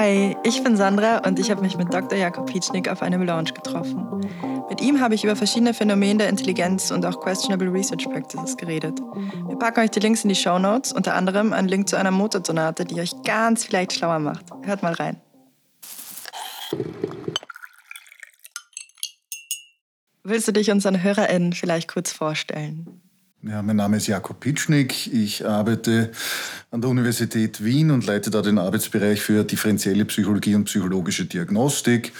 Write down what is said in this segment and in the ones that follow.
Hi, ich bin Sandra und ich habe mich mit Dr. Jakob Pietschnik auf einem Lounge getroffen. Mit ihm habe ich über verschiedene Phänomene der Intelligenz und auch questionable research practices geredet. Wir packen euch die Links in die Show Notes, unter anderem einen Link zu einer Motorsonate, die euch ganz vielleicht schlauer macht. Hört mal rein. Willst du dich unseren HörerInnen vielleicht kurz vorstellen? Ja, mein Name ist Jakob Pitschnik. Ich arbeite an der Universität Wien und leite da den Arbeitsbereich für differenzielle Psychologie und psychologische Diagnostik.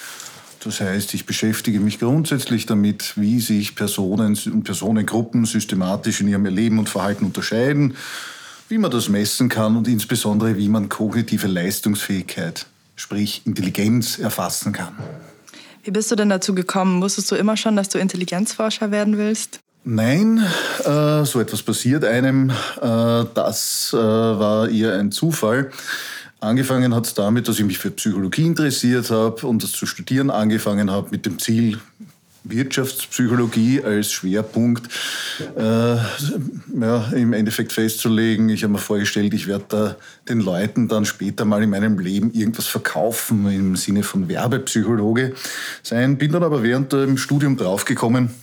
Das heißt, ich beschäftige mich grundsätzlich damit, wie sich Personen und Personengruppen systematisch in ihrem Erleben und Verhalten unterscheiden, wie man das messen kann und insbesondere, wie man kognitive Leistungsfähigkeit, sprich Intelligenz, erfassen kann. Wie bist du denn dazu gekommen? Wusstest du immer schon, dass du Intelligenzforscher werden willst? Nein, äh, so etwas passiert einem. Äh, das äh, war eher ein Zufall. Angefangen hat es damit, dass ich mich für Psychologie interessiert habe und das zu studieren angefangen habe mit dem Ziel, Wirtschaftspsychologie als Schwerpunkt äh, ja, im Endeffekt festzulegen. Ich habe mir vorgestellt, ich werde da den Leuten dann später mal in meinem Leben irgendwas verkaufen im Sinne von Werbepsychologe sein. Bin dann aber während dem Studium draufgekommen,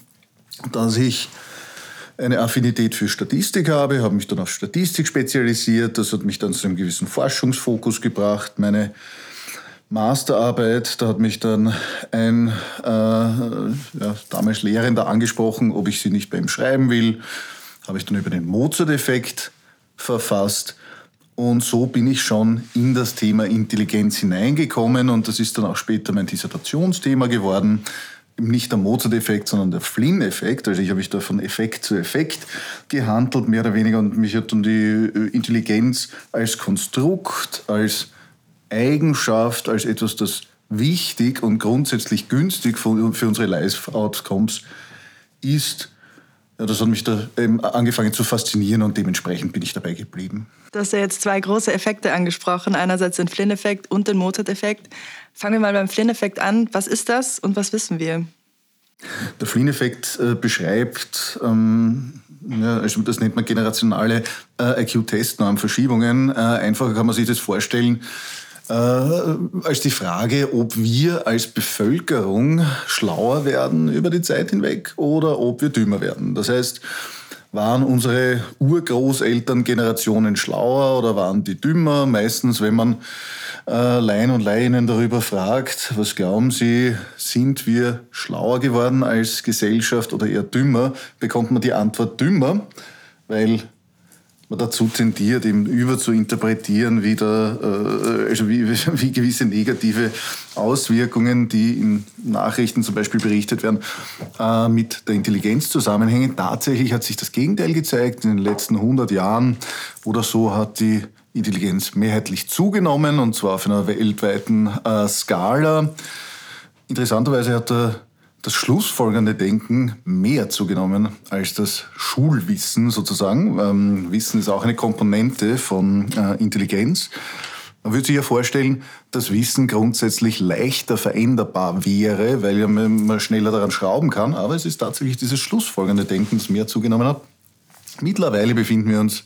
dass ich eine Affinität für Statistik habe, habe mich dann auf Statistik spezialisiert. Das hat mich dann zu einem gewissen Forschungsfokus gebracht. Meine Masterarbeit, da hat mich dann ein äh, ja, damals Lehrender angesprochen, ob ich sie nicht bei ihm schreiben will. Habe ich dann über den Mozart-Effekt verfasst. Und so bin ich schon in das Thema Intelligenz hineingekommen und das ist dann auch später mein Dissertationsthema geworden nicht der Mozart-Effekt, sondern der Flynn-Effekt. Also ich habe mich da von Effekt zu Effekt gehandelt, mehr oder weniger. Und mich hat dann die äh, Intelligenz als Konstrukt, als Eigenschaft, als etwas, das wichtig und grundsätzlich günstig für unsere Life-Outcomes ist, ja, das hat mich da eben angefangen zu faszinieren und dementsprechend bin ich dabei geblieben. Du hast ja jetzt zwei große Effekte angesprochen. Einerseits den Flynn-Effekt und den Mozart-Effekt. Fangen wir mal beim Flynn-Effekt an. Was ist das und was wissen wir? Der Flynn-Effekt äh, beschreibt, ähm, ja, also das nennt man generationale äh, IQ-Testnormverschiebungen. Äh, einfacher kann man sich das vorstellen, äh, als die Frage, ob wir als Bevölkerung schlauer werden über die Zeit hinweg oder ob wir dümmer werden. Das heißt, waren unsere Urgroßelterngenerationen schlauer oder waren die dümmer? Meistens, wenn man äh, Laien und Laien darüber fragt, was glauben Sie, sind wir schlauer geworden als Gesellschaft oder eher dümmer, bekommt man die Antwort dümmer, weil man dazu tendiert, eben über zu interpretieren, wie, der, äh, also wie, wie gewisse negative Auswirkungen, die in Nachrichten zum Beispiel berichtet werden, äh, mit der Intelligenz zusammenhängen. Tatsächlich hat sich das Gegenteil gezeigt. In den letzten 100 Jahren oder so hat die Intelligenz mehrheitlich zugenommen, und zwar auf einer weltweiten äh, Skala. Interessanterweise hat der das schlussfolgernde Denken mehr zugenommen als das Schulwissen sozusagen. Ähm, Wissen ist auch eine Komponente von äh, Intelligenz. Man würde sich ja vorstellen, dass Wissen grundsätzlich leichter veränderbar wäre, weil man schneller daran schrauben kann. Aber es ist tatsächlich dieses schlussfolgernde Denken, das mehr zugenommen hat. Mittlerweile befinden wir uns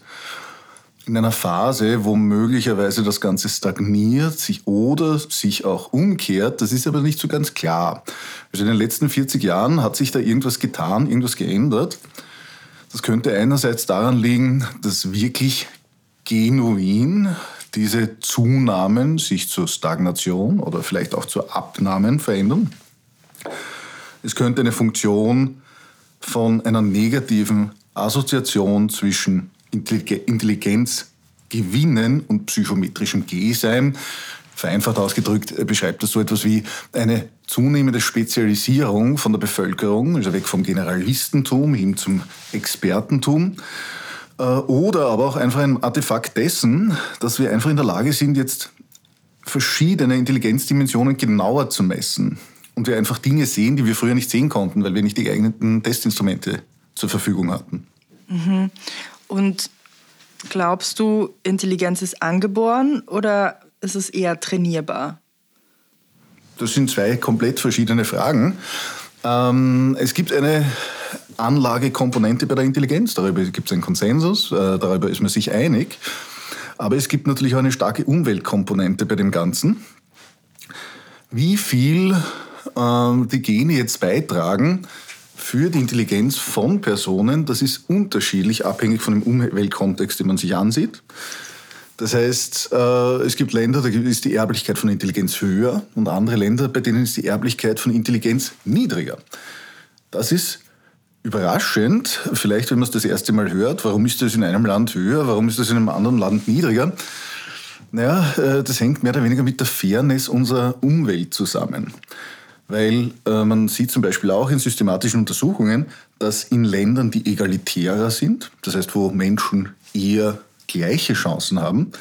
in einer Phase, wo möglicherweise das Ganze stagniert sich oder sich auch umkehrt. Das ist aber nicht so ganz klar. Also in den letzten 40 Jahren hat sich da irgendwas getan, irgendwas geändert. Das könnte einerseits daran liegen, dass wirklich genuin diese Zunahmen sich zur Stagnation oder vielleicht auch zur Abnahmen verändern. Es könnte eine Funktion von einer negativen Assoziation zwischen Intelligenz gewinnen und psychometrischem G sein. Vereinfacht ausgedrückt äh, beschreibt das so etwas wie eine zunehmende Spezialisierung von der Bevölkerung, also weg vom Generalistentum hin zum Expertentum. Äh, oder aber auch einfach ein Artefakt dessen, dass wir einfach in der Lage sind, jetzt verschiedene Intelligenzdimensionen genauer zu messen. Und wir einfach Dinge sehen, die wir früher nicht sehen konnten, weil wir nicht die geeigneten Testinstrumente zur Verfügung hatten. Mhm. Und glaubst du, Intelligenz ist angeboren oder ist es eher trainierbar? Das sind zwei komplett verschiedene Fragen. Ähm, es gibt eine Anlagekomponente bei der Intelligenz. Darüber gibt es einen Konsensus, äh, darüber ist man sich einig. Aber es gibt natürlich auch eine starke Umweltkomponente bei dem Ganzen. wie viel äh, die Gene jetzt beitragen für die Intelligenz von Personen, das ist unterschiedlich, abhängig von dem Umweltkontext, den man sich ansieht. Das heißt, äh, es gibt Länder, da ist die Erblichkeit von Intelligenz höher und andere Länder, bei denen ist die Erblichkeit von Intelligenz niedriger. Das ist überraschend, vielleicht wenn man es das erste Mal hört, warum ist das in einem Land höher, warum ist das in einem anderen Land niedriger? Naja, äh, das hängt mehr oder weniger mit der Fairness unserer Umwelt zusammen. Weil äh, man sieht zum Beispiel auch in systematischen Untersuchungen, dass in Ländern, die egalitärer sind, das heißt, wo Menschen eher gleiche Chancen haben,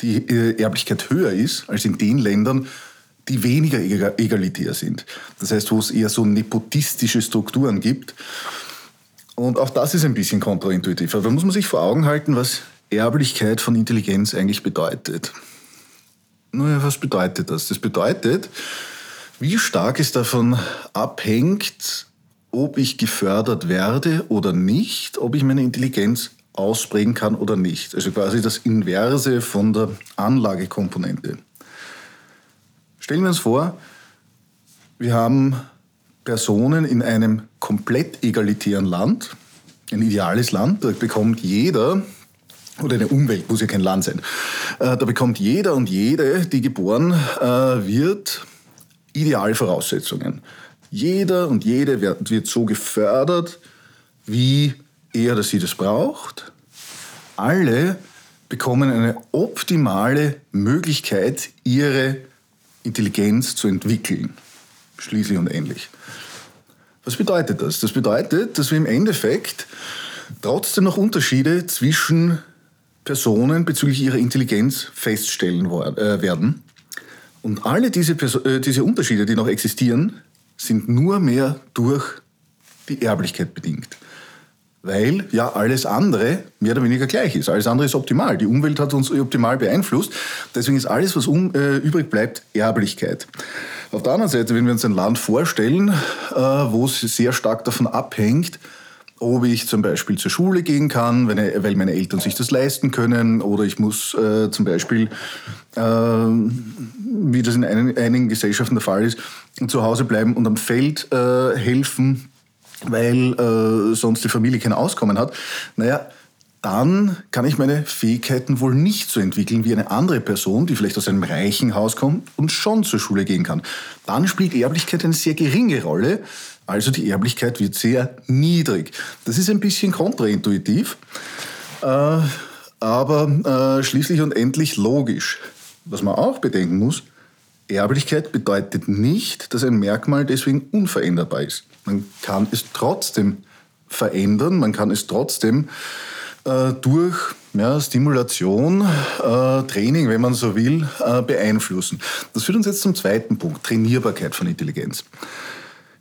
die äh, Erblichkeit höher ist als in den Ländern, die weniger egalitär sind. Das heißt, wo es eher so nepotistische Strukturen gibt. Und auch das ist ein bisschen kontraintuitiv. Aber da muss man sich vor Augen halten, was Erblichkeit von Intelligenz eigentlich bedeutet. Naja, was bedeutet das? Das bedeutet, wie stark es davon abhängt, ob ich gefördert werde oder nicht, ob ich meine Intelligenz ausprägen kann oder nicht. Also quasi das Inverse von der Anlagekomponente. Stellen wir uns vor, wir haben Personen in einem komplett egalitären Land, ein ideales Land, da bekommt jeder, oder eine Umwelt, muss ja kein Land sein, äh, da bekommt jeder und jede, die geboren äh, wird, ideale Voraussetzungen. Jeder und jede wird so gefördert, wie er oder sie das braucht. Alle bekommen eine optimale Möglichkeit, ihre Intelligenz zu entwickeln. Schließlich und endlich. Was bedeutet das? Das bedeutet, dass wir im Endeffekt trotzdem noch Unterschiede zwischen Personen bezüglich ihrer Intelligenz feststellen äh, werden. Und alle diese, äh, diese Unterschiede, die noch existieren, sind nur mehr durch die Erblichkeit bedingt weil ja alles andere mehr oder weniger gleich ist. Alles andere ist optimal. Die Umwelt hat uns optimal beeinflusst. Deswegen ist alles, was um, äh, übrig bleibt, Erblichkeit. Auf der anderen Seite, wenn wir uns ein Land vorstellen, äh, wo es sehr stark davon abhängt, ob ich zum Beispiel zur Schule gehen kann, wenn, weil meine Eltern sich das leisten können, oder ich muss äh, zum Beispiel, äh, wie das in einigen, einigen Gesellschaften der Fall ist, zu Hause bleiben und am Feld äh, helfen, weil äh, sonst die Familie kein Auskommen hat, naja, dann kann ich meine Fähigkeiten wohl nicht so entwickeln wie eine andere Person, die vielleicht aus einem reichen Haus kommt und schon zur Schule gehen kann. Dann spielt Erblichkeit eine sehr geringe Rolle, also die Erblichkeit wird sehr niedrig. Das ist ein bisschen kontraintuitiv, äh, aber äh, schließlich und endlich logisch. Was man auch bedenken muss, Erblichkeit bedeutet nicht, dass ein Merkmal deswegen unveränderbar ist. Man kann es trotzdem verändern, man kann es trotzdem äh, durch ja, Stimulation, äh, Training, wenn man so will, äh, beeinflussen. Das führt uns jetzt zum zweiten Punkt, Trainierbarkeit von Intelligenz.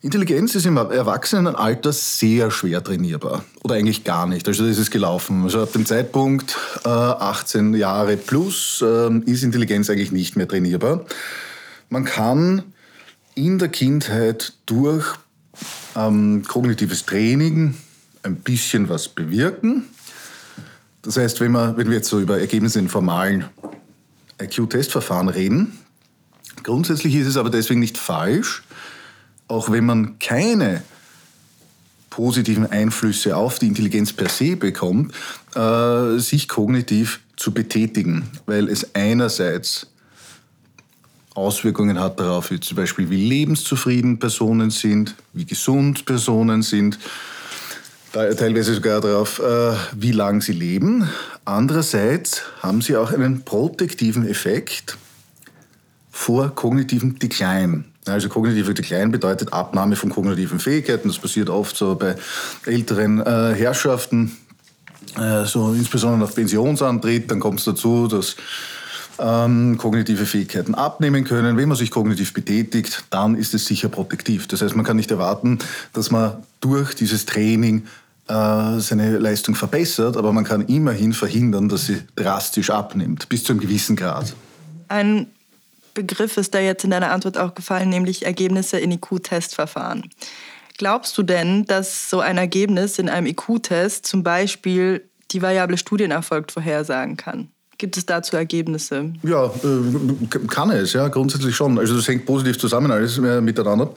Intelligenz ist im Erwachsenenalter sehr schwer trainierbar oder eigentlich gar nicht. Also das ist gelaufen. Also ab dem Zeitpunkt 18 äh, Jahre plus äh, ist Intelligenz eigentlich nicht mehr trainierbar. Man kann in der Kindheit durch ähm, kognitives Training ein bisschen was bewirken. Das heißt, wenn, wir, wenn wir jetzt so über Ergebnisse in formalen IQ-Testverfahren reden, grundsätzlich ist es aber deswegen nicht falsch, auch wenn man keine positiven Einflüsse auf die Intelligenz per se bekommt, äh, sich kognitiv zu betätigen, weil es einerseits Auswirkungen hat darauf, wie zum Beispiel wie lebenszufrieden Personen sind, wie gesund Personen sind, teilweise sogar darauf, äh, wie lang sie leben. Andererseits haben sie auch einen protektiven Effekt vor kognitivem Decline. Also kognitiver Decline bedeutet Abnahme von kognitiven Fähigkeiten. Das passiert oft so bei älteren äh, Herrschaften, äh, so insbesondere nach Pensionsantritt. Dann kommt es dazu, dass ähm, kognitive Fähigkeiten abnehmen können. Wenn man sich kognitiv betätigt, dann ist es sicher protektiv. Das heißt, man kann nicht erwarten, dass man durch dieses Training äh, seine Leistung verbessert, aber man kann immerhin verhindern, dass sie drastisch abnimmt, bis zu einem gewissen Grad. Ein Begriff ist da jetzt in deiner Antwort auch gefallen, nämlich Ergebnisse in IQ-Testverfahren. Glaubst du denn, dass so ein Ergebnis in einem IQ-Test zum Beispiel die variable Studienerfolg vorhersagen kann? Gibt es dazu Ergebnisse? Ja, äh, kann es, ja, grundsätzlich schon. Also das hängt positiv zusammen alles miteinander.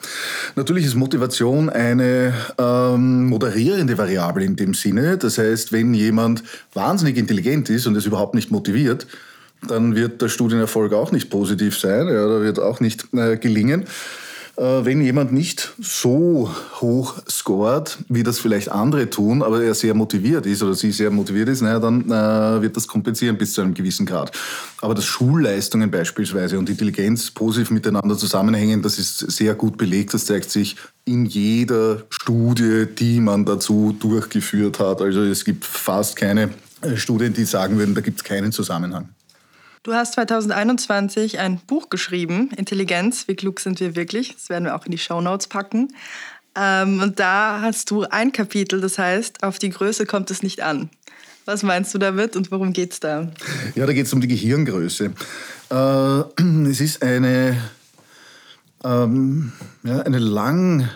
Natürlich ist Motivation eine ähm, moderierende Variable in dem Sinne. Das heißt, wenn jemand wahnsinnig intelligent ist und es überhaupt nicht motiviert, dann wird der Studienerfolg auch nicht positiv sein ja, oder wird auch nicht äh, gelingen. Äh, wenn jemand nicht so hoch scoret, wie das vielleicht andere tun, aber er sehr motiviert ist oder sie sehr motiviert ist, naja, dann äh, wird das kompensieren bis zu einem gewissen Grad. Aber dass Schulleistungen beispielsweise und Intelligenz positiv miteinander zusammenhängen, das ist sehr gut belegt. Das zeigt sich in jeder Studie, die man dazu durchgeführt hat. Also es gibt fast keine äh, Studien, die sagen würden, da gibt es keinen Zusammenhang. Du hast 2021 ein Buch geschrieben, Intelligenz, wie klug sind wir wirklich? Das werden wir auch in die Show Notes packen. Ähm, und da hast du ein Kapitel, das heißt, auf die Größe kommt es nicht an. Was meinst du damit und worum geht es da? Ja, da geht es um die Gehirngröße. Äh, es ist eine, ähm, eine lang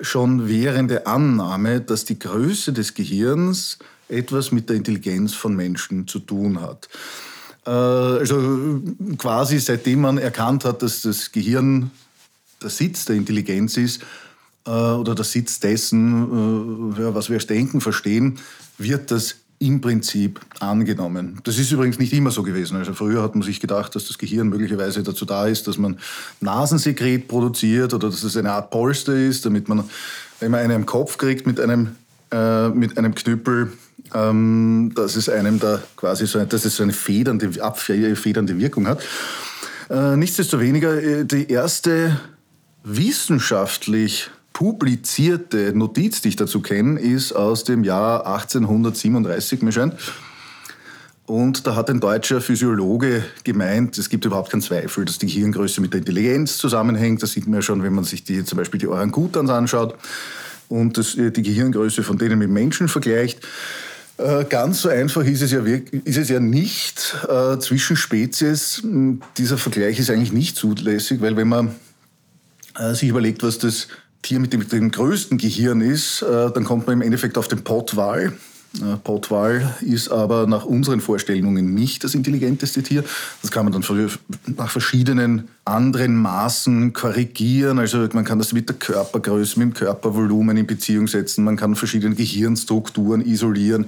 schon währende Annahme, dass die Größe des Gehirns etwas mit der Intelligenz von Menschen zu tun hat. Äh, also quasi seitdem man erkannt hat, dass das Gehirn der Sitz der Intelligenz ist äh, oder der Sitz dessen, äh, was wir als Denken verstehen, wird das im Prinzip angenommen. Das ist übrigens nicht immer so gewesen. Also früher hat man sich gedacht, dass das Gehirn möglicherweise dazu da ist, dass man Nasensekret produziert oder dass es eine Art Polster ist, damit man, wenn man einen im Kopf kriegt mit einem, äh, mit einem Knüppel, ähm, dass es einem da quasi so, dass es so eine federnde, abfedernde Wirkung hat. Äh, nichtsdestoweniger, äh, die erste wissenschaftlich publizierte Notiz, die ich dazu kenne, ist aus dem Jahr 1837, mir scheint. Und da hat ein deutscher Physiologe gemeint, es gibt überhaupt keinen Zweifel, dass die Hirngröße mit der Intelligenz zusammenhängt. Das sieht man ja schon, wenn man sich die, zum Beispiel die Orangutans anschaut und das, äh, die Gehirngröße von denen mit Menschen vergleicht. Äh, ganz so einfach ist es ja, ist es ja nicht äh, zwischen Spezies. Dieser Vergleich ist eigentlich nicht zulässig, weil wenn man äh, sich überlegt, was das Tier mit dem, mit dem größten Gehirn ist, äh, dann kommt man im Endeffekt auf den Pottwal. Äh, Pottwal ist aber nach unseren Vorstellungen nicht das intelligenteste Tier. Das kann man dann nach verschiedenen anderen Maßen korrigieren. Also man kann das mit der Körpergröße, mit dem Körpervolumen in Beziehung setzen. Man kann verschiedene Gehirnstrukturen isolieren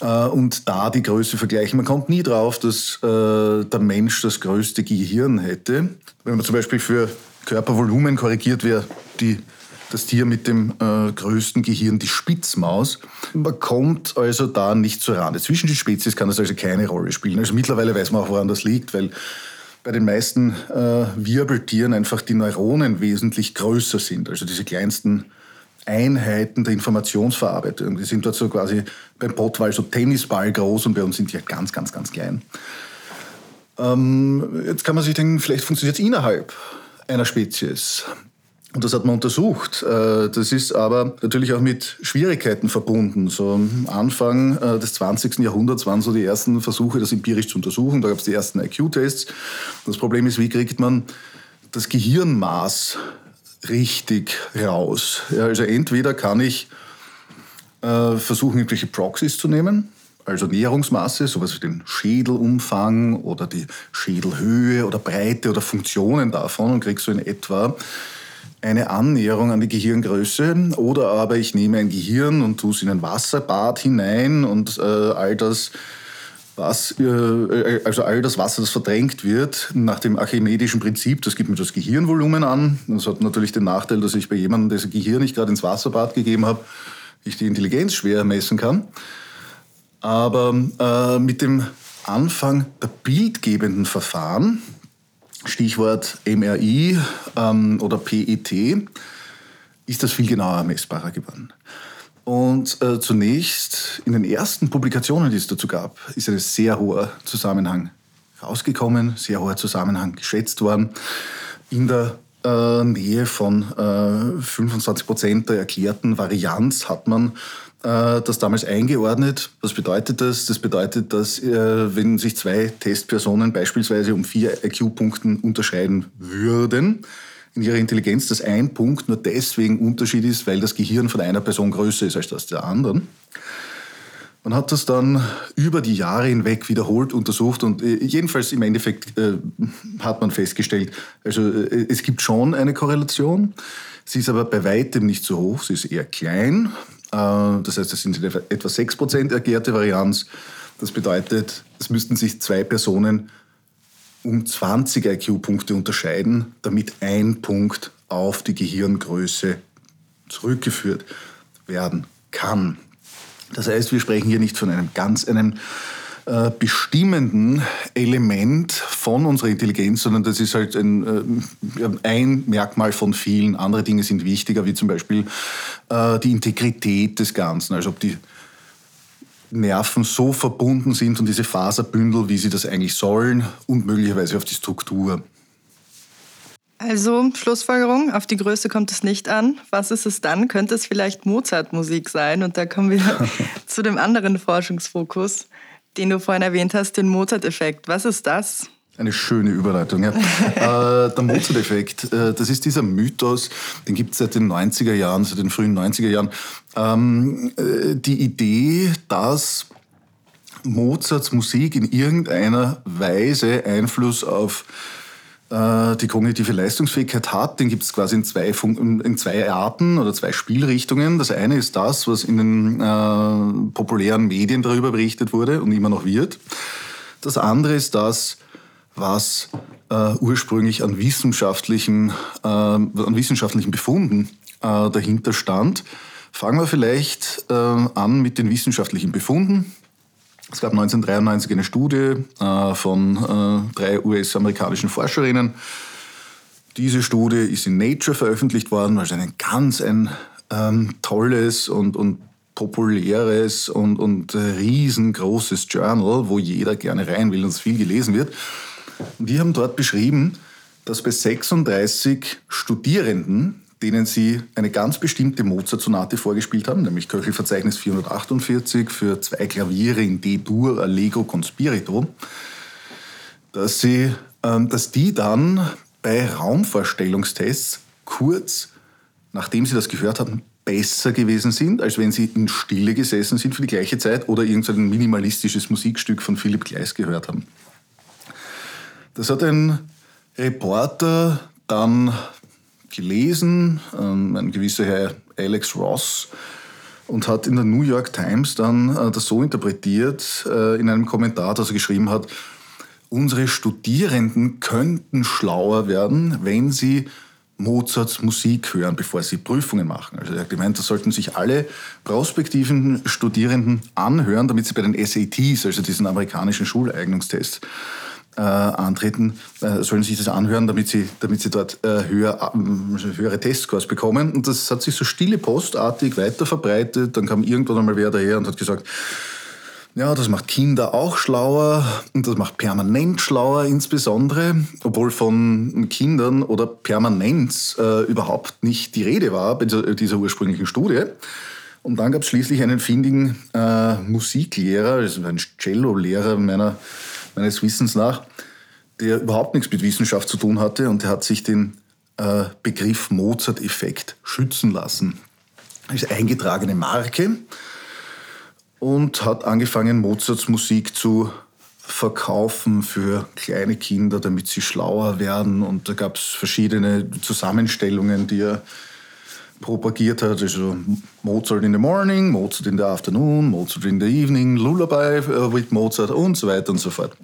äh, und da die Größe vergleichen. Man kommt nie drauf, dass äh, der Mensch das größte Gehirn hätte. Wenn man zum Beispiel für Körpervolumen korrigiert wäre, die das Tier mit dem äh, größten Gehirn, die Spitzmaus. Man kommt also da nicht zur Rande. Zwischen den Spezies kann das also keine Rolle spielen. Also mittlerweile weiß man auch, woran das liegt, weil bei den meisten äh, Wirbeltieren einfach die Neuronen wesentlich größer sind. Also diese kleinsten Einheiten der Informationsverarbeitung. Die sind dort so quasi beim Pottwal so Tennisball groß und bei uns sind die halt ganz, ganz, ganz klein. Ähm, jetzt kann man sich denken, vielleicht funktioniert es innerhalb einer Spezies. Und das hat man untersucht. Äh, das ist aber natürlich auch mit Schwierigkeiten verbunden. So Anfang äh, des 20. Jahrhunderts waren so die ersten Versuche, das empirisch zu untersuchen. Da gab es die ersten IQ-Tests. Das Problem ist, wie kriegt man das Gehirnmaß richtig raus? Ja, also entweder kann ich äh, versuchen, irgendwelche Proxys zu nehmen, also Näherungsmaße, sowas wie den Schädelumfang oder die Schädelhöhe oder Breite oder Funktionen davon und kriege so in etwa eine Annäherung an die Gehirngröße oder aber ich nehme ein Gehirn und tue es in ein Wasserbad hinein und äh, all das was, äh, also all das Wasser, das verdrängt wird, nach dem archimedischen Prinzip, das gibt mir das Gehirnvolumen an. Das hat natürlich den Nachteil, dass ich bei jemandem, das Gehirn nicht gerade ins Wasserbad gegeben habe, ich die Intelligenz schwer messen kann. Aber äh, mit dem Anfang der bildgebenden Verfahren, Stichwort MRI ähm, oder PET, ist das viel genauer messbarer geworden. Und äh, zunächst in den ersten Publikationen, die es dazu gab, ist ein sehr hoher Zusammenhang rausgekommen, sehr hoher Zusammenhang geschätzt worden. In der äh, Nähe von äh, 25 Prozent der erklärten Varianz hat man äh, das damals eingeordnet. Was bedeutet das? Das bedeutet, dass äh, wenn sich zwei Testpersonen beispielsweise um vier IQ-Punkten unterscheiden würden, in ihrer Intelligenz, dass ein Punkt nur deswegen Unterschied ist, weil das Gehirn von einer Person größer ist als das der anderen. Man hat das dann über die Jahre hinweg wiederholt untersucht und äh, jedenfalls im Endeffekt äh, hat man festgestellt, also äh, es gibt schon eine Korrelation, sie ist aber bei weitem nicht so hoch, sie ist eher klein. Äh, das heißt, es sind etwa 6% erklärte Varianz. Das bedeutet, es müssten sich zwei Personen um 20 IQ-Punkte unterscheiden, damit ein Punkt auf die Gehirngröße zurückgeführt werden kann. Das heißt, wir sprechen hier nicht von einem ganz einem äh, bestimmenden Element von unserer Intelligenz, sondern das ist halt ein, äh, ein Merkmal von vielen. Andere Dinge sind wichtiger, wie zum Beispiel äh, die Integrität des Ganzen, also ob die Nerven so verbunden sind und diese Faserbündel, wie sie das eigentlich sollen und möglicherweise auf die Struktur. Also Schlussfolgerung, auf die Größe kommt es nicht an. Was ist es dann? Könnte es vielleicht Mozart-Musik sein? Und da kommen wir zu dem anderen Forschungsfokus, den du vorhin erwähnt hast, den Mozart-Effekt. Was ist das? Eine schöne Überleitung, ja. äh, der Mozart-Effekt, äh, das ist dieser Mythos, den gibt es seit den 90er Jahren, seit den frühen 90er Jahren. Ähm, äh, die Idee, dass Mozarts Musik in irgendeiner Weise Einfluss auf die kognitive Leistungsfähigkeit hat, den gibt es quasi in zwei, in zwei Arten oder zwei Spielrichtungen. Das eine ist das, was in den äh, populären Medien darüber berichtet wurde und immer noch wird. Das andere ist das, was äh, ursprünglich an wissenschaftlichen, äh, an wissenschaftlichen Befunden äh, dahinter stand. Fangen wir vielleicht äh, an mit den wissenschaftlichen Befunden. Es gab 1993 eine Studie äh, von äh, drei US-amerikanischen Forscherinnen. Diese Studie ist in Nature veröffentlicht worden, also ein ganz ein ähm, tolles und, und populäres und, und riesengroßes Journal, wo jeder gerne rein will und es viel gelesen wird. Und die haben dort beschrieben, dass bei 36 Studierenden denen sie eine ganz bestimmte Mozart-Sonate vorgespielt haben, nämlich Köchelverzeichnis 448 für zwei Klaviere in D-Dur, Allegro con Spirito, dass, sie, ähm, dass die dann bei Raumvorstellungstests kurz nachdem sie das gehört haben, besser gewesen sind, als wenn sie in Stille gesessen sind für die gleiche Zeit oder irgendein minimalistisches Musikstück von Philipp Gleis gehört haben. Das hat ein Reporter dann gelesen, ähm, ein gewisser Herr Alex Ross, und hat in der New York Times dann äh, das so interpretiert, äh, in einem Kommentar, dass er geschrieben hat, unsere Studierenden könnten schlauer werden, wenn sie Mozarts Musik hören, bevor sie Prüfungen machen. Also er hat gemeint, das sollten sich alle prospektiven Studierenden anhören, damit sie bei den SATs, also diesen amerikanischen Schuleignungstests, äh, antreten, äh, sollen sich das anhören, damit sie, damit sie dort äh, höher, äh, höhere Testscores bekommen. Und das hat sich so stille postartig weiter verbreitet. Dann kam irgendwann einmal wer daher und hat gesagt, ja, das macht Kinder auch schlauer und das macht permanent schlauer insbesondere, obwohl von Kindern oder Permanenz äh, überhaupt nicht die Rede war bei dieser, dieser ursprünglichen Studie. Und dann gab es schließlich einen findigen äh, Musiklehrer, also ein Cello-Lehrer meiner meines Wissens nach, der überhaupt nichts mit Wissenschaft zu tun hatte und der hat sich den äh, Begriff Mozart-Effekt schützen lassen. Als eingetragene Marke und hat angefangen, Mozarts Musik zu verkaufen für kleine Kinder, damit sie schlauer werden. Und da gab es verschiedene Zusammenstellungen, die er propagiert hat. Also Mozart in the morning, Mozart in the afternoon, Mozart in the evening, Lullaby äh, with Mozart und so weiter und so fort.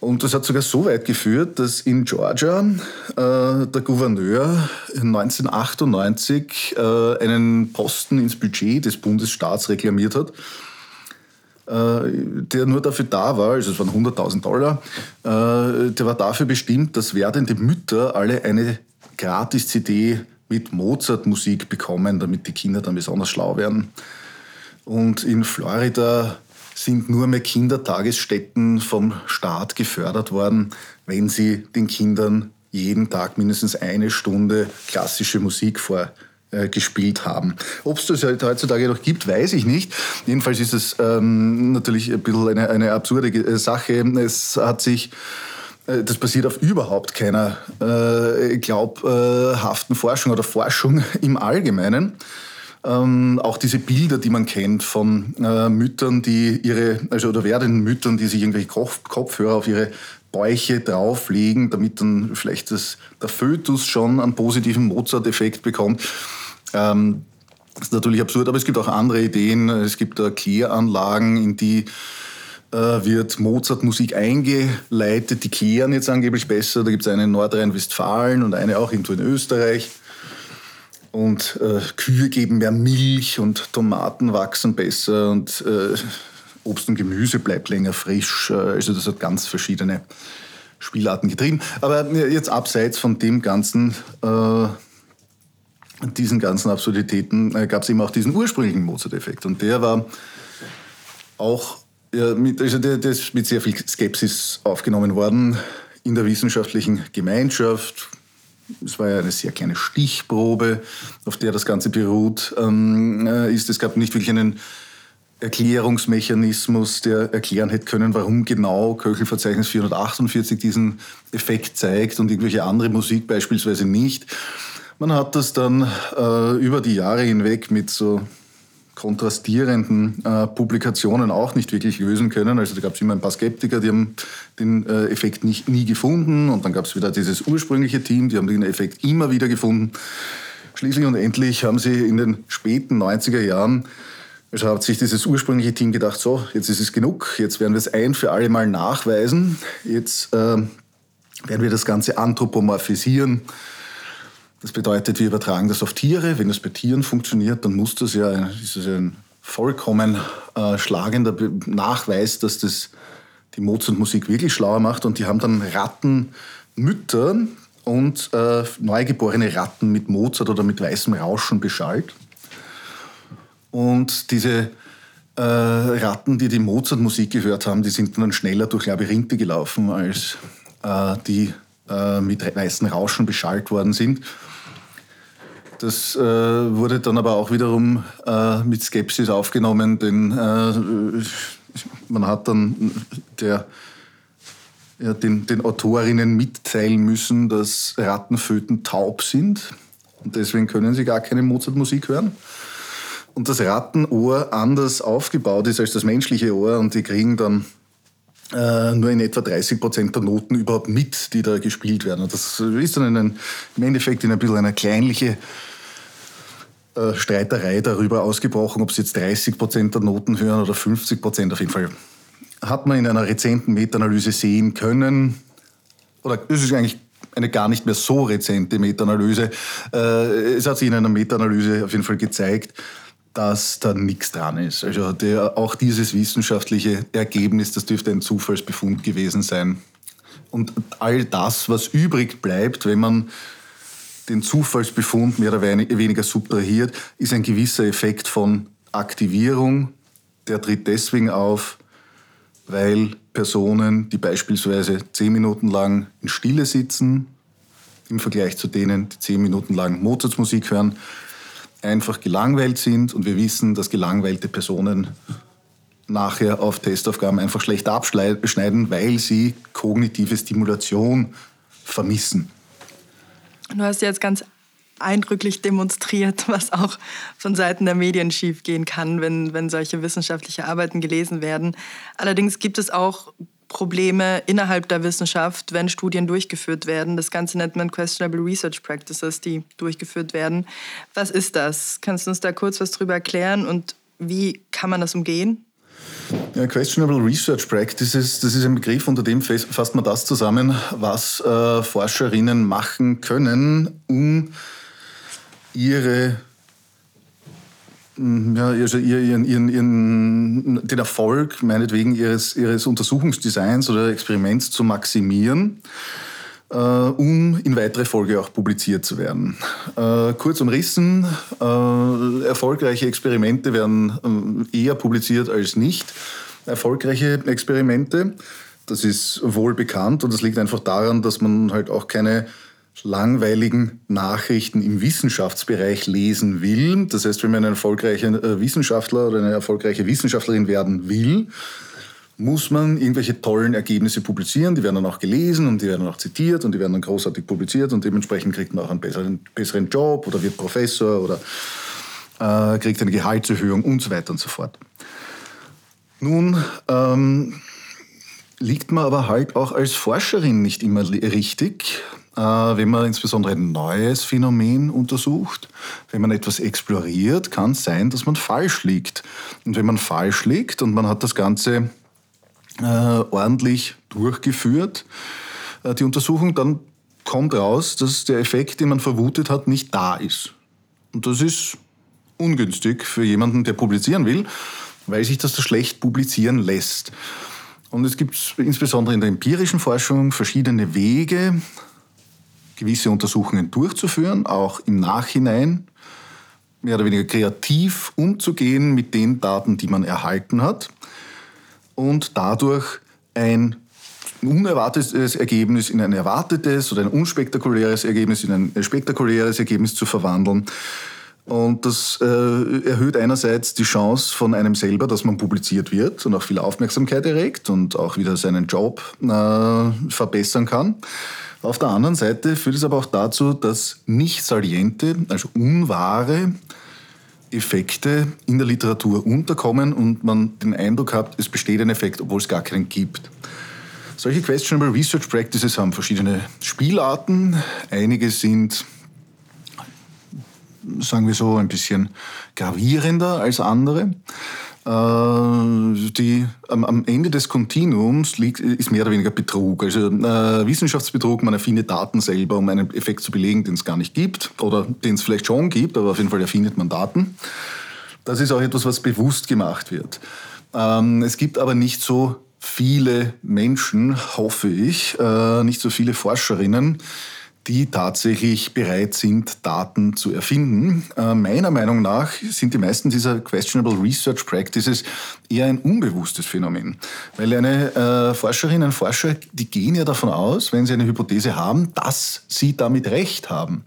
Und das hat sogar so weit geführt, dass in Georgia äh, der Gouverneur 1998 äh, einen Posten ins Budget des Bundesstaats reklamiert hat, äh, der nur dafür da war, also es waren 100.000 Dollar, äh, der war dafür bestimmt, dass werdende Mütter alle eine Gratis-CD mit Mozart-Musik bekommen, damit die Kinder dann besonders schlau werden. Und in Florida sind nur mehr Kindertagesstätten vom Staat gefördert worden, wenn sie den Kindern jeden Tag mindestens eine Stunde klassische Musik vorgespielt haben. Ob es das heutzutage noch gibt, weiß ich nicht. Jedenfalls ist es ähm, natürlich ein bisschen eine, eine absurde Sache. Es hat sich äh, das basiert auf überhaupt keiner äh, glaubhaften Forschung oder Forschung im Allgemeinen. Ähm, auch diese Bilder, die man kennt von äh, Müttern, die ihre, also oder werdenden Müttern, die sich irgendwelche Kopf Kopfhörer auf ihre Bäuche drauflegen, damit dann vielleicht das, der Fötus schon einen positiven Mozart-Effekt bekommt. Ähm, das ist natürlich absurd, aber es gibt auch andere Ideen. Es gibt da Kläranlagen, in die äh, wird Mozart-Musik eingeleitet. Die klären jetzt angeblich besser. Da gibt es eine in Nordrhein-Westfalen und eine auch irgendwo in Österreich. Und äh, Kühe geben mehr Milch und Tomaten wachsen besser und äh, Obst und Gemüse bleibt länger frisch. Äh, also das hat ganz verschiedene Spielarten getrieben. Aber jetzt abseits von dem ganzen, äh, diesen ganzen Absurditäten äh, gab es eben auch diesen ursprünglichen Mozart-Effekt. Und der war auch ja, mit, also der ist mit sehr viel Skepsis aufgenommen worden in der wissenschaftlichen Gemeinschaft. Es war ja eine sehr kleine Stichprobe, auf der das Ganze beruht. Ähm, äh, ist. Es gab nicht wirklich einen Erklärungsmechanismus, der erklären hätte können, warum genau Köchelverzeichnis 448 diesen Effekt zeigt und irgendwelche andere Musik beispielsweise nicht. Man hat das dann äh, über die Jahre hinweg mit so kontrastierenden äh, Publikationen auch nicht wirklich lösen können. Also da gab es immer ein paar Skeptiker, die haben den äh, Effekt nicht, nie gefunden. Und dann gab es wieder dieses ursprüngliche Team, die haben den Effekt immer wieder gefunden. Schließlich und endlich haben sie in den späten 90er Jahren, also hat sich dieses ursprüngliche Team gedacht, so, jetzt ist es genug, jetzt werden wir es ein für alle Mal nachweisen, jetzt äh, werden wir das Ganze anthropomorphisieren das bedeutet, wir übertragen das auf Tiere. Wenn das bei Tieren funktioniert, dann muss das ja, ist das ja ein vollkommen äh, schlagender Nachweis, dass das die Mozart-Musik wirklich schlauer macht. Und die haben dann Rattenmütter und äh, neugeborene Ratten mit Mozart oder mit weißem Rauschen beschallt. Und diese äh, Ratten, die die Mozart-Musik gehört haben, die sind dann schneller durch Labyrinthe gelaufen als äh, die äh, mit weißen Rauschen beschallt worden sind. Das äh, wurde dann aber auch wiederum äh, mit Skepsis aufgenommen, denn äh, man hat dann der, ja, den, den Autorinnen mitteilen müssen, dass Rattenföten taub sind und deswegen können sie gar keine Mozart-Musik hören. Und das Rattenohr anders aufgebaut ist als das menschliche Ohr und die kriegen dann äh, nur in etwa 30 Prozent der Noten überhaupt mit, die da gespielt werden. Und das ist dann ein, im Endeffekt in ein bisschen eine kleinliche äh, Streiterei darüber ausgebrochen, ob sie jetzt 30 Prozent der Noten hören oder 50 Prozent. Auf jeden Fall hat man in einer rezenten Meta-Analyse sehen können, oder es ist eigentlich eine gar nicht mehr so rezente Meta-Analyse. Äh, es hat sich in einer Meta-Analyse auf jeden Fall gezeigt, dass da nichts dran ist. Also der, auch dieses wissenschaftliche Ergebnis, das dürfte ein Zufallsbefund gewesen sein. Und all das, was übrig bleibt, wenn man den Zufallsbefund mehr oder weniger subtrahiert, ist ein gewisser Effekt von Aktivierung. Der tritt deswegen auf, weil Personen, die beispielsweise zehn Minuten lang in Stille sitzen, im Vergleich zu denen, die zehn Minuten lang Mozarts Musik hören, einfach gelangweilt sind. Und wir wissen, dass gelangweilte Personen nachher auf Testaufgaben einfach schlecht abschneiden, weil sie kognitive Stimulation vermissen. Du hast jetzt ganz eindrücklich demonstriert, was auch von Seiten der Medien schiefgehen kann, wenn, wenn solche wissenschaftliche Arbeiten gelesen werden. Allerdings gibt es auch Probleme innerhalb der Wissenschaft, wenn Studien durchgeführt werden. Das Ganze nennt man Questionable Research Practices, die durchgeführt werden. Was ist das? Kannst du uns da kurz was drüber erklären und wie kann man das umgehen? Ja, questionable Research Practices, das ist ein Begriff, unter dem fasst man das zusammen, was äh, Forscherinnen machen können, um ihre ja, also ihren, ihren, ihren, den Erfolg meinetwegen ihres, ihres Untersuchungsdesigns oder Experiments zu maximieren. Äh, um in weitere Folge auch publiziert zu werden. Äh, kurz umrissen, äh, erfolgreiche Experimente werden eher publiziert als nicht erfolgreiche Experimente. Das ist wohl bekannt und das liegt einfach daran, dass man halt auch keine langweiligen Nachrichten im Wissenschaftsbereich lesen will. Das heißt, wenn man ein erfolgreicher Wissenschaftler oder eine erfolgreiche Wissenschaftlerin werden will, muss man irgendwelche tollen Ergebnisse publizieren. Die werden dann auch gelesen und die werden auch zitiert und die werden dann großartig publiziert und dementsprechend kriegt man auch einen besseren, besseren Job oder wird Professor oder äh, kriegt eine Gehaltserhöhung und so weiter und so fort. Nun ähm, liegt man aber halt auch als Forscherin nicht immer richtig, äh, wenn man insbesondere ein neues Phänomen untersucht. Wenn man etwas exploriert, kann es sein, dass man falsch liegt. Und wenn man falsch liegt und man hat das Ganze äh, ordentlich durchgeführt, äh, die Untersuchung, dann kommt raus, dass der Effekt, den man vermutet hat, nicht da ist. Und das ist ungünstig für jemanden, der publizieren will, weil sich das so schlecht publizieren lässt. Und es gibt insbesondere in der empirischen Forschung verschiedene Wege, gewisse Untersuchungen durchzuführen, auch im Nachhinein mehr oder weniger kreativ umzugehen mit den Daten, die man erhalten hat und dadurch ein unerwartetes Ergebnis in ein erwartetes oder ein unspektakuläres Ergebnis in ein spektakuläres Ergebnis zu verwandeln. Und das äh, erhöht einerseits die Chance von einem selber, dass man publiziert wird und auch viel Aufmerksamkeit erregt und auch wieder seinen Job äh, verbessern kann. Auf der anderen Seite führt es aber auch dazu, dass nicht saliente, also unwahre Effekte in der Literatur unterkommen und man den Eindruck hat, es besteht ein Effekt, obwohl es gar keinen gibt. Solche Questionable Research Practices haben verschiedene Spielarten. Einige sind sagen wir so, ein bisschen gravierender als andere. Äh, die, am, Ende des Kontinuums liegt, ist mehr oder weniger Betrug. Also äh, Wissenschaftsbetrug, man erfindet Daten selber, um einen Effekt zu belegen, den es gar nicht gibt oder den es vielleicht schon gibt, aber auf jeden Fall erfindet man Daten. Das ist auch etwas, was bewusst gemacht wird. Ähm, es gibt aber nicht so viele Menschen, hoffe ich, äh, nicht so viele Forscherinnen, die tatsächlich bereit sind, Daten zu erfinden. Äh, meiner Meinung nach sind die meisten dieser Questionable Research Practices eher ein unbewusstes Phänomen. Weil eine äh, Forscherin, ein Forscher, die gehen ja davon aus, wenn sie eine Hypothese haben, dass sie damit recht haben.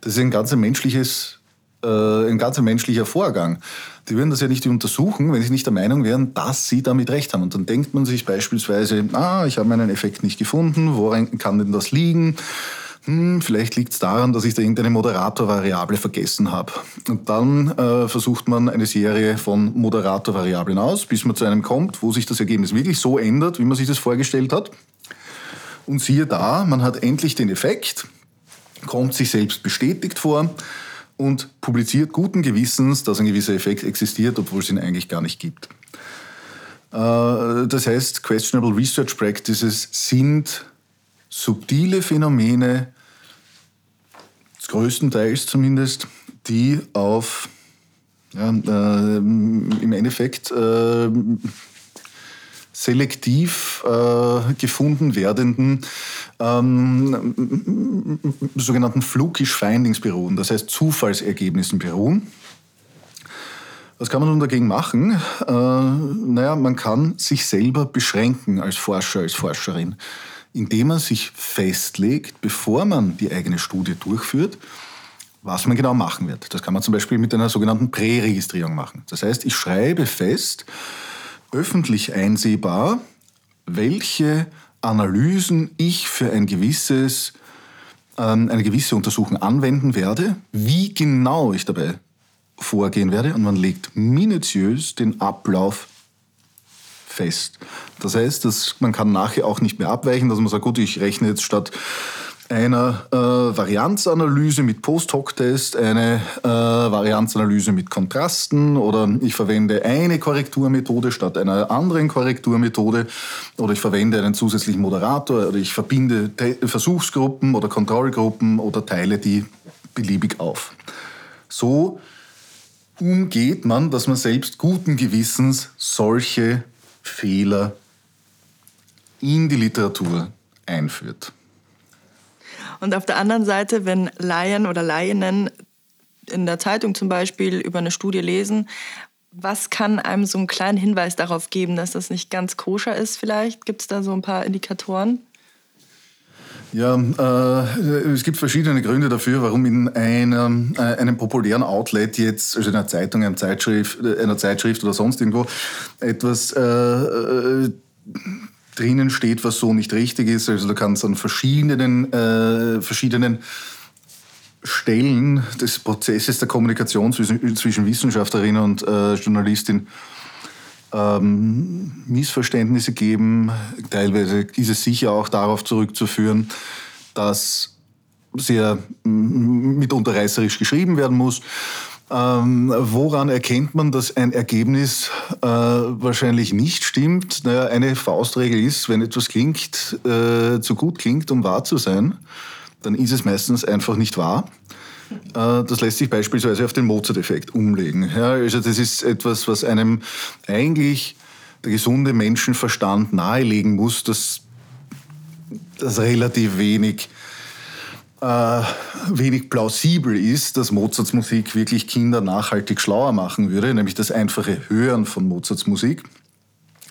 Das ist ein ganz menschliches, äh, ein ganz menschlicher Vorgang. Die würden das ja nicht untersuchen, wenn sie nicht der Meinung wären, dass sie damit recht haben. Und dann denkt man sich beispielsweise, ah, ich habe meinen Effekt nicht gefunden, woran kann denn das liegen? Hm, vielleicht liegt es daran, dass ich da irgendeine Moderatorvariable vergessen habe. Und dann äh, versucht man eine Serie von Moderatorvariablen aus, bis man zu einem kommt, wo sich das Ergebnis wirklich so ändert, wie man sich das vorgestellt hat. Und siehe da, man hat endlich den Effekt, kommt sich selbst bestätigt vor und publiziert guten Gewissens, dass ein gewisser Effekt existiert, obwohl es ihn eigentlich gar nicht gibt. Äh, das heißt, Questionable Research Practices sind subtile Phänomene, größtenteils zumindest, die auf ja, äh, im Endeffekt äh, selektiv äh, gefunden werdenden ähm, sogenannten Flukish Findings beruhen, das heißt Zufallsergebnissen beruhen. Was kann man nun dagegen machen? Äh, naja, man kann sich selber beschränken als Forscher, als Forscherin indem man sich festlegt, bevor man die eigene Studie durchführt, was man genau machen wird. Das kann man zum Beispiel mit einer sogenannten Präregistrierung machen. Das heißt, ich schreibe fest, öffentlich einsehbar, welche Analysen ich für ein gewisses, ähm, eine gewisse Untersuchung anwenden werde, wie genau ich dabei vorgehen werde und man legt minutiös den Ablauf fest. Das heißt, dass man kann nachher auch nicht mehr abweichen, dass man sagt, gut, ich rechne jetzt statt einer äh, Varianzanalyse mit Post-Hoc-Test, eine äh, Varianzanalyse mit Kontrasten oder ich verwende eine Korrekturmethode statt einer anderen Korrekturmethode oder ich verwende einen zusätzlichen Moderator oder ich verbinde Te Versuchsgruppen oder Kontrollgruppen oder teile die beliebig auf. So umgeht man, dass man selbst guten Gewissens solche Fehler in die Literatur einführt. Und auf der anderen Seite, wenn Laien oder Laienen in der Zeitung zum Beispiel über eine Studie lesen, was kann einem so einen kleinen Hinweis darauf geben, dass das nicht ganz koscher ist vielleicht? Gibt es da so ein paar Indikatoren? Ja, äh, es gibt verschiedene Gründe dafür, warum in einem, äh, einem populären Outlet jetzt, also in einer Zeitung, einer Zeitschrift, äh, einer Zeitschrift oder sonst irgendwo, etwas äh, äh, drinnen steht, was so nicht richtig ist. Also da kann es an verschiedenen, äh, verschiedenen Stellen des Prozesses der Kommunikation zwischen, zwischen Wissenschaftlerin und Journalistin ähm, Missverständnisse geben. Teilweise ist es sicher auch darauf zurückzuführen, dass sehr mitunter reißerisch geschrieben werden muss. Ähm, woran erkennt man, dass ein Ergebnis äh, wahrscheinlich nicht stimmt? Naja, eine Faustregel ist, wenn etwas klingt, äh, zu gut klingt, um wahr zu sein, dann ist es meistens einfach nicht wahr. Äh, das lässt sich beispielsweise auf den Mozart-Effekt umlegen. Ja, also das ist etwas, was einem eigentlich der gesunde Menschenverstand nahelegen muss, dass das relativ wenig äh, wenig plausibel ist, dass Mozarts Musik wirklich Kinder nachhaltig schlauer machen würde, nämlich das einfache Hören von Mozarts Musik.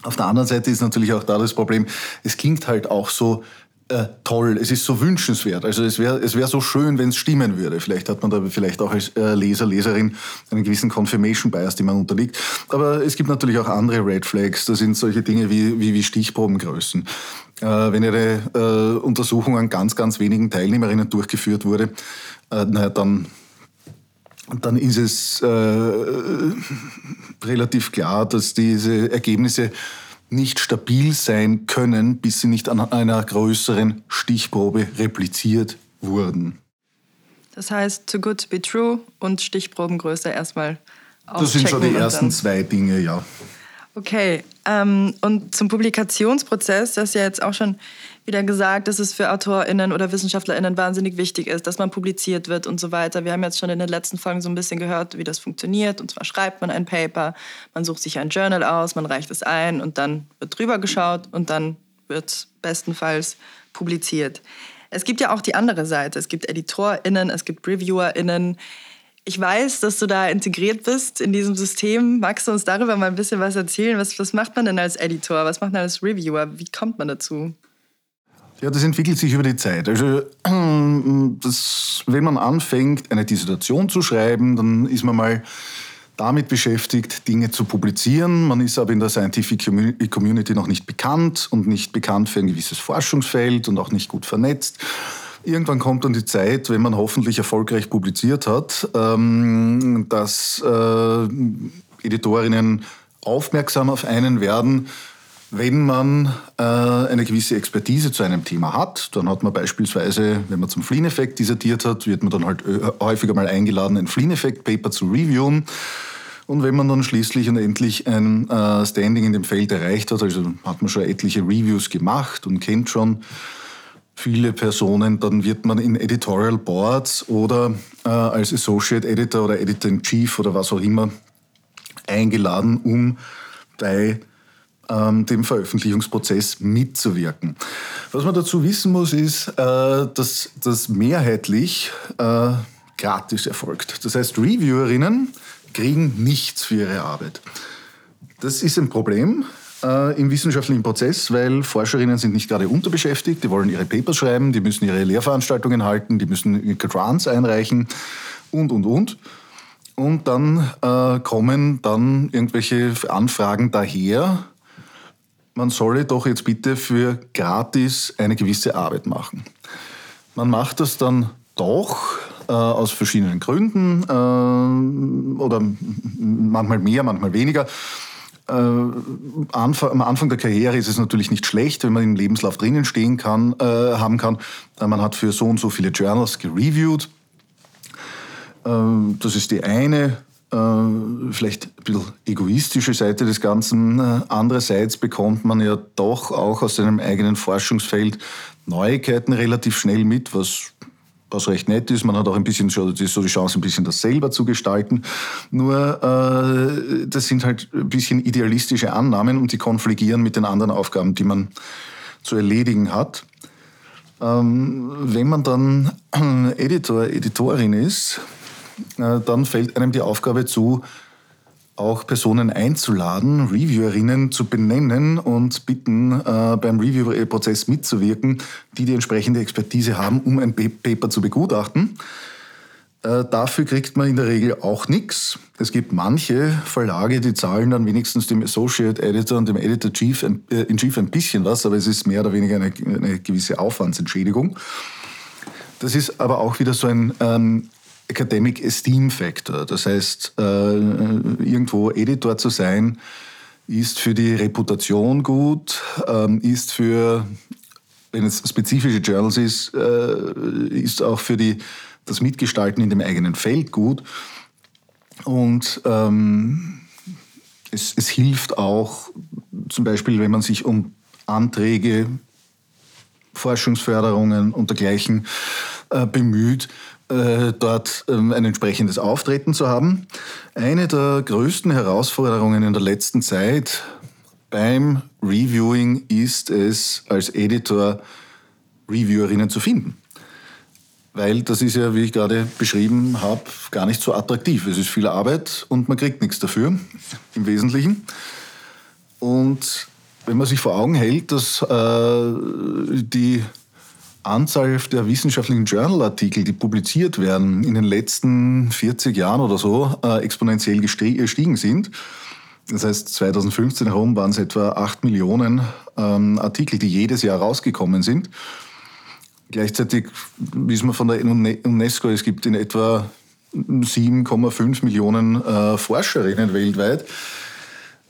Auf der anderen Seite ist natürlich auch da das Problem, es klingt halt auch so äh, toll, es ist so wünschenswert. Also es wäre es wär so schön, wenn es stimmen würde. Vielleicht hat man da vielleicht auch als äh, Leser, Leserin einen gewissen Confirmation Bias, den man unterliegt. Aber es gibt natürlich auch andere Red Flags. Das sind solche Dinge wie, wie, wie Stichprobengrößen. Äh, wenn eine äh, Untersuchung an ganz, ganz wenigen Teilnehmerinnen durchgeführt wurde, äh, naja, dann dann ist es äh, relativ klar, dass diese Ergebnisse nicht stabil sein können, bis sie nicht an einer größeren Stichprobe repliziert wurden. Das heißt, too good to be true und Stichprobengröße erstmal Das sind schon die ersten zwei Dinge, ja. Okay, ähm, und zum Publikationsprozess, das ist ja jetzt auch schon wieder gesagt, dass es für AutorInnen oder WissenschaftlerInnen wahnsinnig wichtig ist, dass man publiziert wird und so weiter. Wir haben jetzt schon in den letzten Folgen so ein bisschen gehört, wie das funktioniert. Und zwar schreibt man ein Paper, man sucht sich ein Journal aus, man reicht es ein und dann wird drüber geschaut und dann wird bestenfalls publiziert. Es gibt ja auch die andere Seite. Es gibt EditorInnen, es gibt ReviewerInnen. Ich weiß, dass du da integriert bist in diesem System. Magst du uns darüber mal ein bisschen was erzählen? Was, was macht man denn als Editor? Was macht man als Reviewer? Wie kommt man dazu? Ja, das entwickelt sich über die Zeit. Also, das, wenn man anfängt, eine Dissertation zu schreiben, dann ist man mal damit beschäftigt, Dinge zu publizieren. Man ist aber in der Scientific Community noch nicht bekannt und nicht bekannt für ein gewisses Forschungsfeld und auch nicht gut vernetzt. Irgendwann kommt dann die Zeit, wenn man hoffentlich erfolgreich publiziert hat, ähm, dass äh, Editorinnen aufmerksam auf einen werden wenn man äh, eine gewisse Expertise zu einem Thema hat, dann hat man beispielsweise, wenn man zum Flynn-Effekt dissertiert hat, wird man dann halt äh, häufiger mal eingeladen, ein Flynn-Effekt-Paper zu reviewen. Und wenn man dann schließlich und endlich ein äh, Standing in dem Feld erreicht hat, also hat man schon etliche Reviews gemacht und kennt schon viele Personen, dann wird man in Editorial Boards oder äh, als Associate Editor oder Editor in Chief oder was auch immer eingeladen, um bei ähm, dem Veröffentlichungsprozess mitzuwirken. Was man dazu wissen muss, ist, äh, dass das mehrheitlich äh, gratis erfolgt. Das heißt, Reviewerinnen kriegen nichts für ihre Arbeit. Das ist ein Problem äh, im wissenschaftlichen Prozess, weil Forscherinnen sind nicht gerade unterbeschäftigt, die wollen ihre Papers schreiben, die müssen ihre Lehrveranstaltungen halten, die müssen Grants einreichen und, und, und. Und dann äh, kommen dann irgendwelche Anfragen daher, man solle doch jetzt bitte für gratis eine gewisse Arbeit machen. Man macht das dann doch äh, aus verschiedenen Gründen äh, oder manchmal mehr, manchmal weniger. Äh, am Anfang der Karriere ist es natürlich nicht schlecht, wenn man im Lebenslauf drinnen stehen kann, äh, haben kann. Äh, man hat für so und so viele Journals gereviewt. Das ist die eine äh, vielleicht ein bisschen egoistische Seite des Ganzen. Äh, andererseits bekommt man ja doch auch aus seinem eigenen Forschungsfeld Neuigkeiten relativ schnell mit, was was recht nett ist. Man hat auch ein bisschen so die Chance, ein bisschen das selber zu gestalten. Nur äh, das sind halt ein bisschen idealistische Annahmen und die konfligieren mit den anderen Aufgaben, die man zu erledigen hat. Ähm, wenn man dann Editor, Editorin ist, dann fällt einem die Aufgabe zu, auch Personen einzuladen, Reviewerinnen zu benennen und bitten, äh, beim Review-Prozess mitzuwirken, die die entsprechende Expertise haben, um ein Paper zu begutachten. Äh, dafür kriegt man in der Regel auch nichts. Es gibt manche Verlage, die zahlen dann wenigstens dem Associate Editor und dem Editor Chief in Chief ein bisschen was, aber es ist mehr oder weniger eine, eine gewisse Aufwandsentschädigung. Das ist aber auch wieder so ein ähm, Academic Esteem Factor. Das heißt, äh, irgendwo Editor zu sein, ist für die Reputation gut, ähm, ist für, wenn es spezifische Journals ist, äh, ist auch für die, das Mitgestalten in dem eigenen Feld gut. Und ähm, es, es hilft auch, zum Beispiel, wenn man sich um Anträge, Forschungsförderungen und dergleichen äh, bemüht, äh, dort ähm, ein entsprechendes Auftreten zu haben. Eine der größten Herausforderungen in der letzten Zeit beim Reviewing ist es, als Editor Reviewerinnen zu finden. Weil das ist ja, wie ich gerade beschrieben habe, gar nicht so attraktiv. Es ist viel Arbeit und man kriegt nichts dafür, im Wesentlichen. Und wenn man sich vor Augen hält, dass äh, die Anzahl der wissenschaftlichen Journalartikel, die publiziert werden, in den letzten 40 Jahren oder so äh, exponentiell gestiegen sind. Das heißt, 2015 herum waren es etwa 8 Millionen ähm, Artikel, die jedes Jahr rausgekommen sind. Gleichzeitig wissen wir von der UNESCO, es gibt in etwa 7,5 Millionen äh, Forscherinnen weltweit.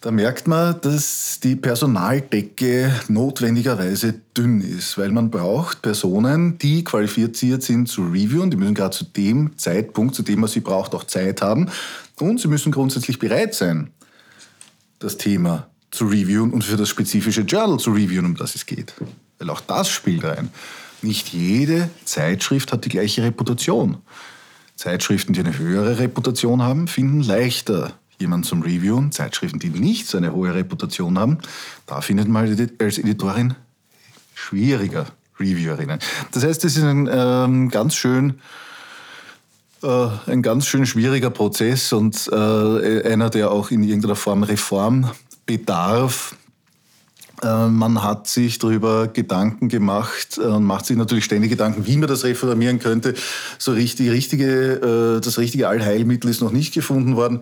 Da merkt man, dass die Personaldecke notwendigerweise dünn ist, weil man braucht Personen, die qualifiziert sind zu reviewen. Die müssen gerade zu dem Zeitpunkt, zu dem man sie braucht, auch Zeit haben. Und sie müssen grundsätzlich bereit sein, das Thema zu reviewen und für das spezifische Journal zu reviewen, um das es geht. Weil auch das spielt rein. Nicht jede Zeitschrift hat die gleiche Reputation. Zeitschriften, die eine höhere Reputation haben, finden leichter jemanden zum Reviewen. Zeitschriften, die nicht so eine hohe Reputation haben, da findet man als Editorin schwieriger Reviewerinnen. Das heißt, es ist ein ähm, ganz schön äh, ein ganz schön schwieriger Prozess und äh, einer, der auch in irgendeiner Form Reform bedarf. Äh, man hat sich darüber Gedanken gemacht und macht sich natürlich ständig Gedanken, wie man das reformieren könnte. So richtig, richtige, das richtige Allheilmittel ist noch nicht gefunden worden.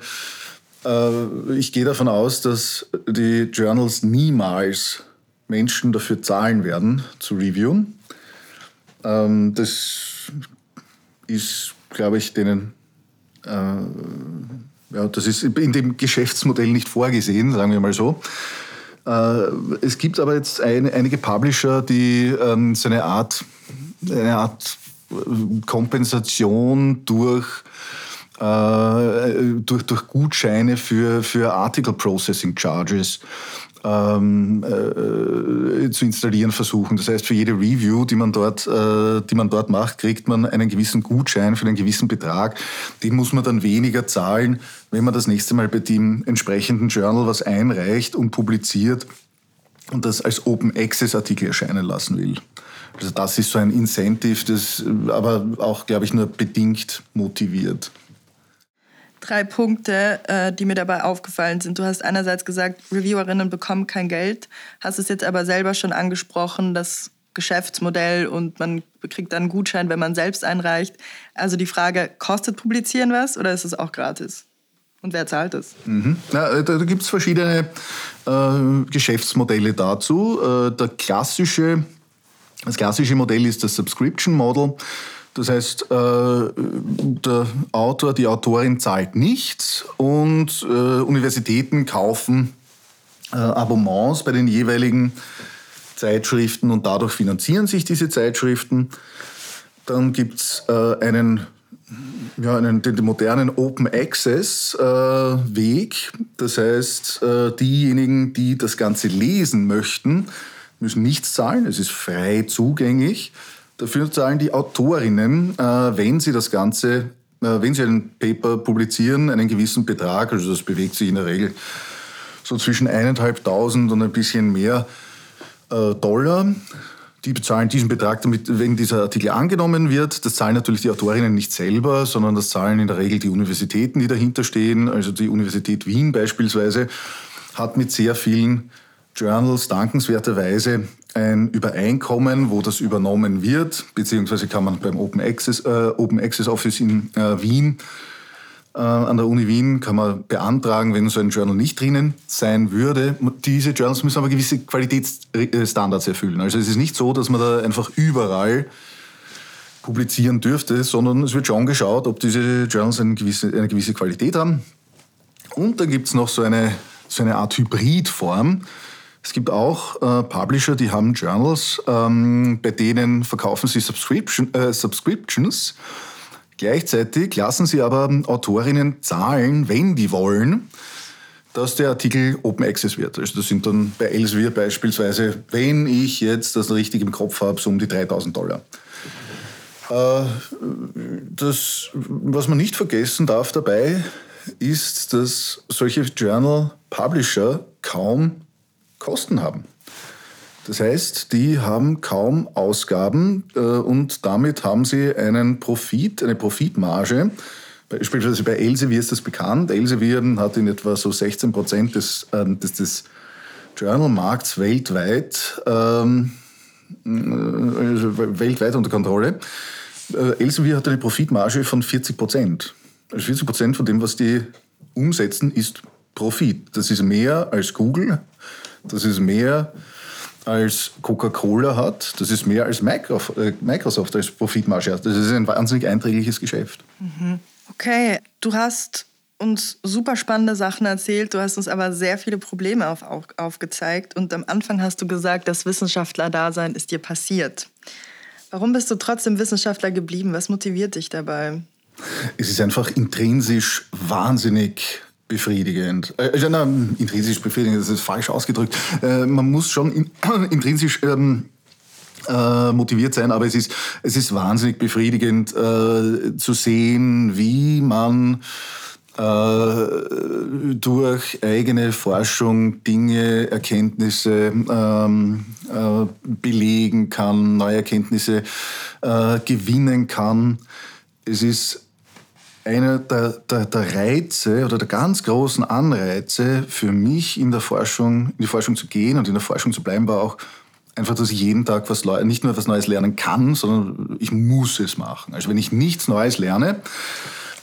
Äh, ich gehe davon aus, dass die Journals niemals Menschen dafür zahlen werden, zu reviewen. Ähm, das ist, glaube ich, denen, äh, ja, das ist in dem Geschäftsmodell nicht vorgesehen, sagen wir mal so. Äh, es gibt aber jetzt ein, einige Publisher, die ähm, so eine Art, eine Art Kompensation durch durch, durch Gutscheine für, für Article Processing Charges ähm, äh, zu installieren versuchen. Das heißt, für jede Review, die man, dort, äh, die man dort macht, kriegt man einen gewissen Gutschein für einen gewissen Betrag. Den muss man dann weniger zahlen, wenn man das nächste Mal bei dem entsprechenden Journal was einreicht und publiziert und das als Open Access Artikel erscheinen lassen will. Also das ist so ein Incentive, das aber auch, glaube ich, nur bedingt motiviert drei Punkte, äh, die mir dabei aufgefallen sind. Du hast einerseits gesagt, Reviewerinnen bekommen kein Geld, hast es jetzt aber selber schon angesprochen, das Geschäftsmodell und man kriegt dann einen Gutschein, wenn man selbst einreicht. Also die Frage, kostet Publizieren was oder ist es auch gratis? Und wer zahlt es? Mhm. Ja, da da gibt es verschiedene äh, Geschäftsmodelle dazu. Äh, der klassische, das klassische Modell ist das Subscription Model. Das heißt, äh, der Autor, die Autorin zahlt nichts und äh, Universitäten kaufen äh, Abonnements bei den jeweiligen Zeitschriften und dadurch finanzieren sich diese Zeitschriften. Dann gibt es einen, ja, einen, den, den modernen Open Access Weg. Das heißt, diejenigen, die das Ganze lesen möchten, müssen nichts zahlen. Es ist frei zugänglich. Dafür zahlen die Autorinnen, äh, wenn sie das Ganze, äh, wenn sie ein Paper publizieren, einen gewissen Betrag, also das bewegt sich in der Regel so zwischen 1.500 und ein bisschen mehr äh, Dollar. Die bezahlen diesen Betrag, damit, wenn dieser Artikel angenommen wird. Das zahlen natürlich die Autorinnen nicht selber, sondern das zahlen in der Regel die Universitäten, die dahinter stehen. Also die Universität Wien beispielsweise hat mit sehr vielen Journals dankenswerterweise ein Übereinkommen, wo das übernommen wird, beziehungsweise kann man beim Open Access, äh, Open Access Office in äh, Wien, äh, an der Uni Wien, kann man beantragen, wenn so ein Journal nicht drinnen sein würde. Diese Journals müssen aber gewisse Qualitätsstandards erfüllen. Also es ist nicht so, dass man da einfach überall publizieren dürfte, sondern es wird schon geschaut, ob diese Journals eine gewisse, eine gewisse Qualität haben. Und dann gibt es noch so eine, so eine Art Hybridform. Es gibt auch äh, Publisher, die haben Journals, ähm, bei denen verkaufen sie Subscription, äh, Subscriptions. Gleichzeitig lassen sie aber Autorinnen zahlen, wenn die wollen, dass der Artikel Open Access wird. Also das sind dann bei Elsevier beispielsweise, wenn ich jetzt das richtig im Kopf habe, so um die 3000 Dollar. Äh, das, was man nicht vergessen darf dabei, ist, dass solche Journal Publisher kaum Kosten haben. Das heißt, die haben kaum Ausgaben äh, und damit haben sie einen Profit, eine Profitmarge. Beispielsweise bei Elsevier ist das bekannt. Elsevier hat in etwa so 16 Prozent des, äh, des, des Journal-Markts weltweit, ähm, äh, weltweit unter Kontrolle. Äh, Elsevier hat eine Profitmarge von 40 Prozent. Also 40 Prozent von dem, was die umsetzen, ist Profit. Das ist mehr als Google, das ist mehr als Coca-Cola hat, das ist mehr als äh, Microsoft als Profitmarge hat. Das ist ein wahnsinnig einträgliches Geschäft. Mhm. Okay, du hast uns super spannende Sachen erzählt, du hast uns aber sehr viele Probleme auf, auf, aufgezeigt und am Anfang hast du gesagt, das Wissenschaftler-Dasein ist dir passiert. Warum bist du trotzdem Wissenschaftler geblieben? Was motiviert dich dabei? Es ist einfach intrinsisch wahnsinnig befriedigend. Äh, na, intrinsisch befriedigend, das ist falsch ausgedrückt. Äh, man muss schon in, intrinsisch ähm, äh, motiviert sein, aber es ist, es ist wahnsinnig befriedigend äh, zu sehen, wie man äh, durch eigene Forschung Dinge, Erkenntnisse ähm, äh, belegen kann, neue Erkenntnisse äh, gewinnen kann. Es ist einer der, der, der, Reize oder der ganz großen Anreize für mich in der Forschung, in die Forschung zu gehen und in der Forschung zu bleiben, war auch einfach, dass ich jeden Tag was nicht nur was Neues lernen kann, sondern ich muss es machen. Also wenn ich nichts Neues lerne,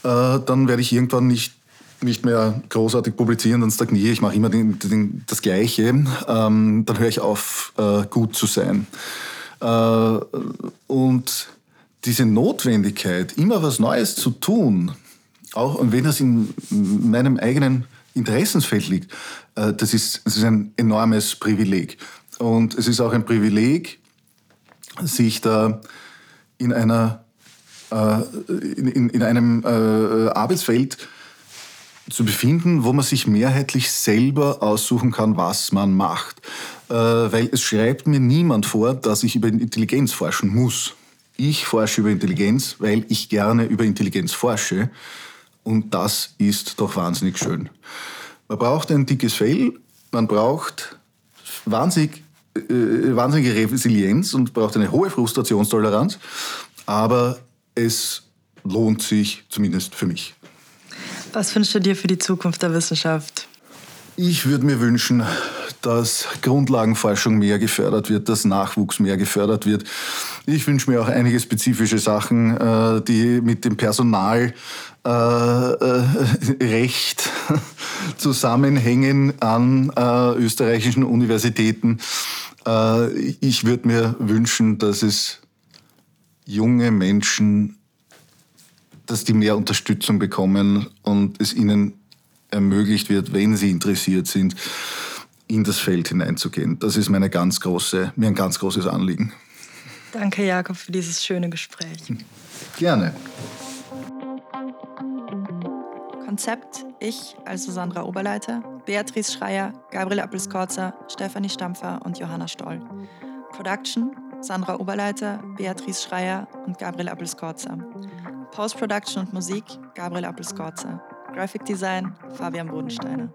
äh, dann werde ich irgendwann nicht, nicht mehr großartig publizieren, dann stagniere ich, mache immer den, den, das Gleiche, ähm, dann höre ich auf, äh, gut zu sein. Äh, und diese Notwendigkeit, immer was Neues zu tun, auch wenn das in meinem eigenen Interessensfeld liegt, äh, das ist, das ist ein enormes Privileg. Und es ist auch ein Privileg, sich da in einer äh, in, in, einem äh, Arbeitsfeld zu befinden, wo man sich mehrheitlich selber aussuchen kann, was man macht. Weil es schreibt mir niemand vor, dass ich über Intelligenz forschen muss. Ich forsche über Intelligenz, weil ich gerne über Intelligenz forsche. Und das ist doch wahnsinnig schön. Man braucht ein dickes Fell, man braucht wahnsinnig, äh, wahnsinnige Resilienz und braucht eine hohe Frustrationstoleranz. Aber es lohnt sich, zumindest für mich. Was wünschst du dir für die Zukunft der Wissenschaft? Ich würde mir wünschen, dass Grundlagenforschung mehr gefördert wird, dass Nachwuchs mehr gefördert wird. Ich wünsche mir auch einige spezifische Sachen, äh, die mit dem Personalrecht äh, zusammenhängen an äh, österreichischen Universitäten. Ich würde mir wünschen, dass es junge Menschen, dass die mehr Unterstützung bekommen und es ihnen ermöglicht wird, wenn sie interessiert sind, in das Feld hineinzugehen. Das ist meine ganz große, mir ein ganz großes Anliegen. Danke, Jakob, für dieses schöne Gespräch. Gerne. Konzept ich, also Sandra Oberleiter, Beatrice Schreier, Gabriel Appelskorzer, Stefanie Stampfer und Johanna Stoll. Production Sandra Oberleiter, Beatrice Schreier und Gabriel Appelskorzer. Post-Production und Musik Gabriel Appelskorzer. Graphic Design Fabian Bodensteiner.